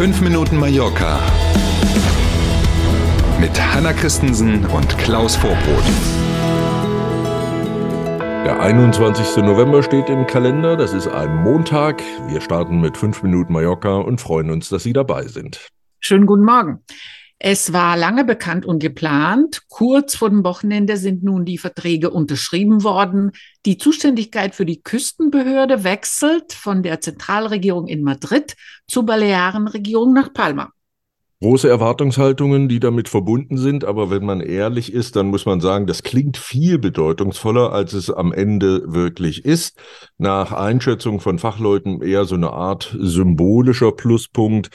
5 Minuten Mallorca mit Hanna Christensen und Klaus Vorbrot. Der 21. November steht im Kalender, das ist ein Montag. Wir starten mit 5 Minuten Mallorca und freuen uns, dass Sie dabei sind. Schönen guten Morgen. Es war lange bekannt und geplant. Kurz vor dem Wochenende sind nun die Verträge unterschrieben worden. Die Zuständigkeit für die Küstenbehörde wechselt von der Zentralregierung in Madrid zur Balearenregierung nach Palma. Große Erwartungshaltungen, die damit verbunden sind, aber wenn man ehrlich ist, dann muss man sagen, das klingt viel bedeutungsvoller, als es am Ende wirklich ist. Nach Einschätzung von Fachleuten eher so eine Art symbolischer Pluspunkt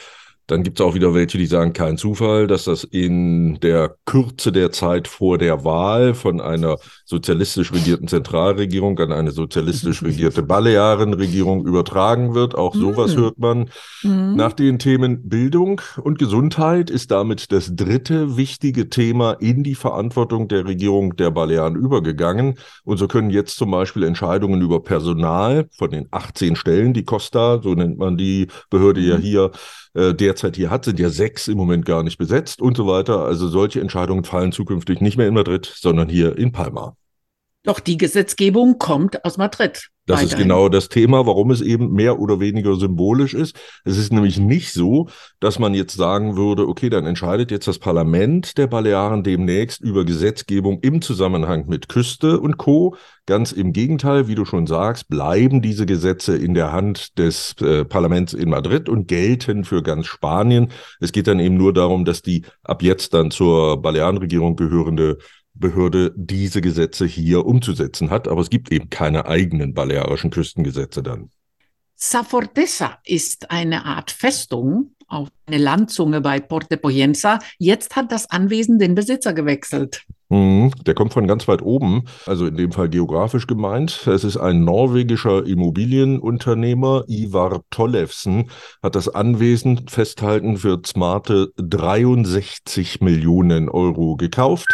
dann gibt es auch wieder welche, die sagen, kein Zufall, dass das in der Kürze der Zeit vor der Wahl von einer sozialistisch regierten Zentralregierung an eine sozialistisch regierte Balearenregierung übertragen wird. Auch sowas mm. hört man. Mm. Nach den Themen Bildung und Gesundheit ist damit das dritte wichtige Thema in die Verantwortung der Regierung der Balearen übergegangen. Und so können jetzt zum Beispiel Entscheidungen über Personal von den 18 Stellen, die Costa, so nennt man die Behörde mm. ja mhm. hier, äh, derzeit hier hat, sind ja sechs im Moment gar nicht besetzt und so weiter. Also solche Entscheidungen fallen zukünftig nicht mehr in Madrid, sondern hier in Palma. Doch die Gesetzgebung kommt aus Madrid. Das ist genau das Thema, warum es eben mehr oder weniger symbolisch ist. Es ist nämlich nicht so, dass man jetzt sagen würde, okay, dann entscheidet jetzt das Parlament der Balearen demnächst über Gesetzgebung im Zusammenhang mit Küste und Co. Ganz im Gegenteil, wie du schon sagst, bleiben diese Gesetze in der Hand des äh, Parlaments in Madrid und gelten für ganz Spanien. Es geht dann eben nur darum, dass die ab jetzt dann zur Balearenregierung gehörende Behörde diese Gesetze hier umzusetzen hat, aber es gibt eben keine eigenen balearischen Küstengesetze dann. Safortesa ist eine Art Festung auf eine Landzunge bei Porte Poyenza. Jetzt hat das Anwesen den Besitzer gewechselt. Mhm, der kommt von ganz weit oben, also in dem Fall geografisch gemeint. Es ist ein norwegischer Immobilienunternehmer, Ivar Tollefsen, hat das Anwesen festhalten für smarte 63 Millionen Euro gekauft.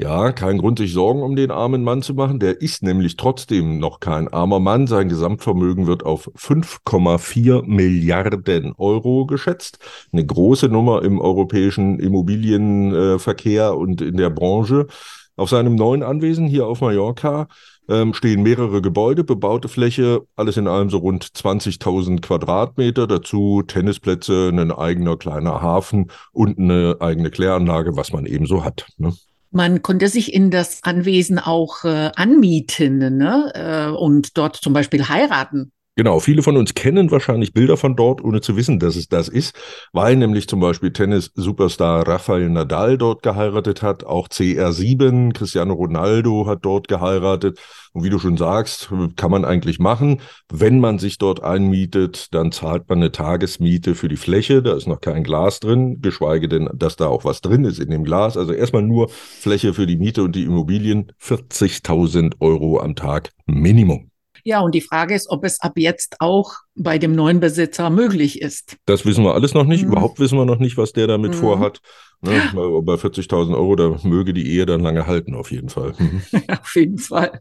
Ja, kein Grund, sich Sorgen um den armen Mann zu machen. Der ist nämlich trotzdem noch kein armer Mann. Sein Gesamtvermögen wird auf 5,4 Milliarden Euro geschätzt. Eine große Nummer im europäischen Immobilienverkehr und in der Branche. Auf seinem neuen Anwesen hier auf Mallorca ähm, stehen mehrere Gebäude, bebaute Fläche, alles in allem so rund 20.000 Quadratmeter, dazu Tennisplätze, ein eigener kleiner Hafen und eine eigene Kläranlage, was man eben so hat. Ne? Man konnte sich in das Anwesen auch äh, anmieten ne? Äh, und dort zum Beispiel heiraten. Genau, viele von uns kennen wahrscheinlich Bilder von dort, ohne zu wissen, dass es das ist, weil nämlich zum Beispiel Tennis-Superstar Rafael Nadal dort geheiratet hat, auch CR7, Cristiano Ronaldo hat dort geheiratet. Und wie du schon sagst, kann man eigentlich machen. Wenn man sich dort einmietet, dann zahlt man eine Tagesmiete für die Fläche. Da ist noch kein Glas drin, geschweige denn, dass da auch was drin ist in dem Glas. Also erstmal nur Fläche für die Miete und die Immobilien. 40.000 Euro am Tag Minimum. Ja, und die Frage ist, ob es ab jetzt auch bei dem neuen Besitzer möglich ist. Das wissen wir alles noch nicht. Mhm. Überhaupt wissen wir noch nicht, was der damit mhm. vorhat. Ne, bei 40.000 Euro, da möge die Ehe dann lange halten, auf jeden Fall. Mhm. auf jeden Fall.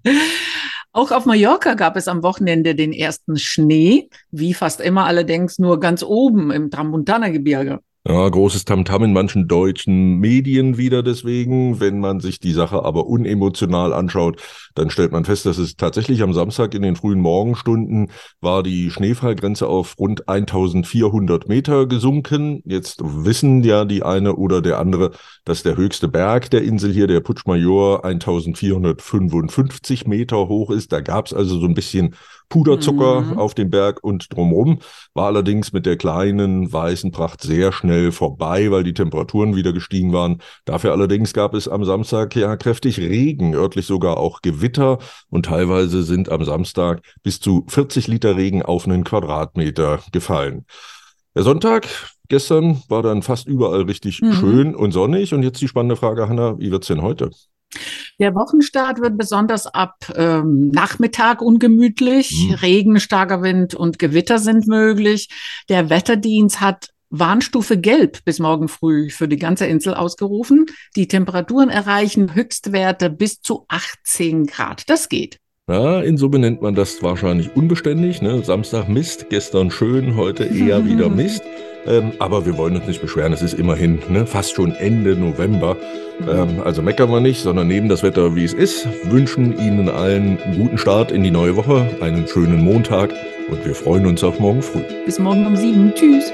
Auch auf Mallorca gab es am Wochenende den ersten Schnee, wie fast immer allerdings nur ganz oben im Tramontana-Gebirge. Ja, großes Tamtam in manchen deutschen Medien wieder deswegen. Wenn man sich die Sache aber unemotional anschaut, dann stellt man fest, dass es tatsächlich am Samstag in den frühen Morgenstunden war die Schneefallgrenze auf rund 1400 Meter gesunken. Jetzt wissen ja die eine oder der andere, dass der höchste Berg der Insel hier, der Puigmajor, 1455 Meter hoch ist. Da gab es also so ein bisschen Puderzucker mhm. auf dem Berg und drumrum, war allerdings mit der kleinen weißen Pracht sehr schnell vorbei, weil die Temperaturen wieder gestiegen waren. Dafür allerdings gab es am Samstag ja kräftig Regen, örtlich sogar auch Gewitter und teilweise sind am Samstag bis zu 40 Liter Regen auf einen Quadratmeter gefallen. Der Sonntag gestern war dann fast überall richtig mhm. schön und sonnig. Und jetzt die spannende Frage, Hanna, wie wird's denn heute? Der Wochenstart wird besonders ab ähm, Nachmittag ungemütlich. Mhm. Regen, starker Wind und Gewitter sind möglich. Der Wetterdienst hat Warnstufe Gelb bis morgen früh für die ganze Insel ausgerufen. Die Temperaturen erreichen Höchstwerte bis zu 18 Grad. Das geht. Ja, in Summe nennt man das wahrscheinlich unbeständig. Ne? Samstag Mist, gestern schön, heute eher wieder Mist. Ähm, aber wir wollen uns nicht beschweren, es ist immerhin ne, fast schon Ende November. Ähm, also meckern wir nicht, sondern nehmen das Wetter, wie es ist, wünschen Ihnen allen einen guten Start in die neue Woche, einen schönen Montag und wir freuen uns auf morgen früh. Bis morgen um sieben. Tschüss.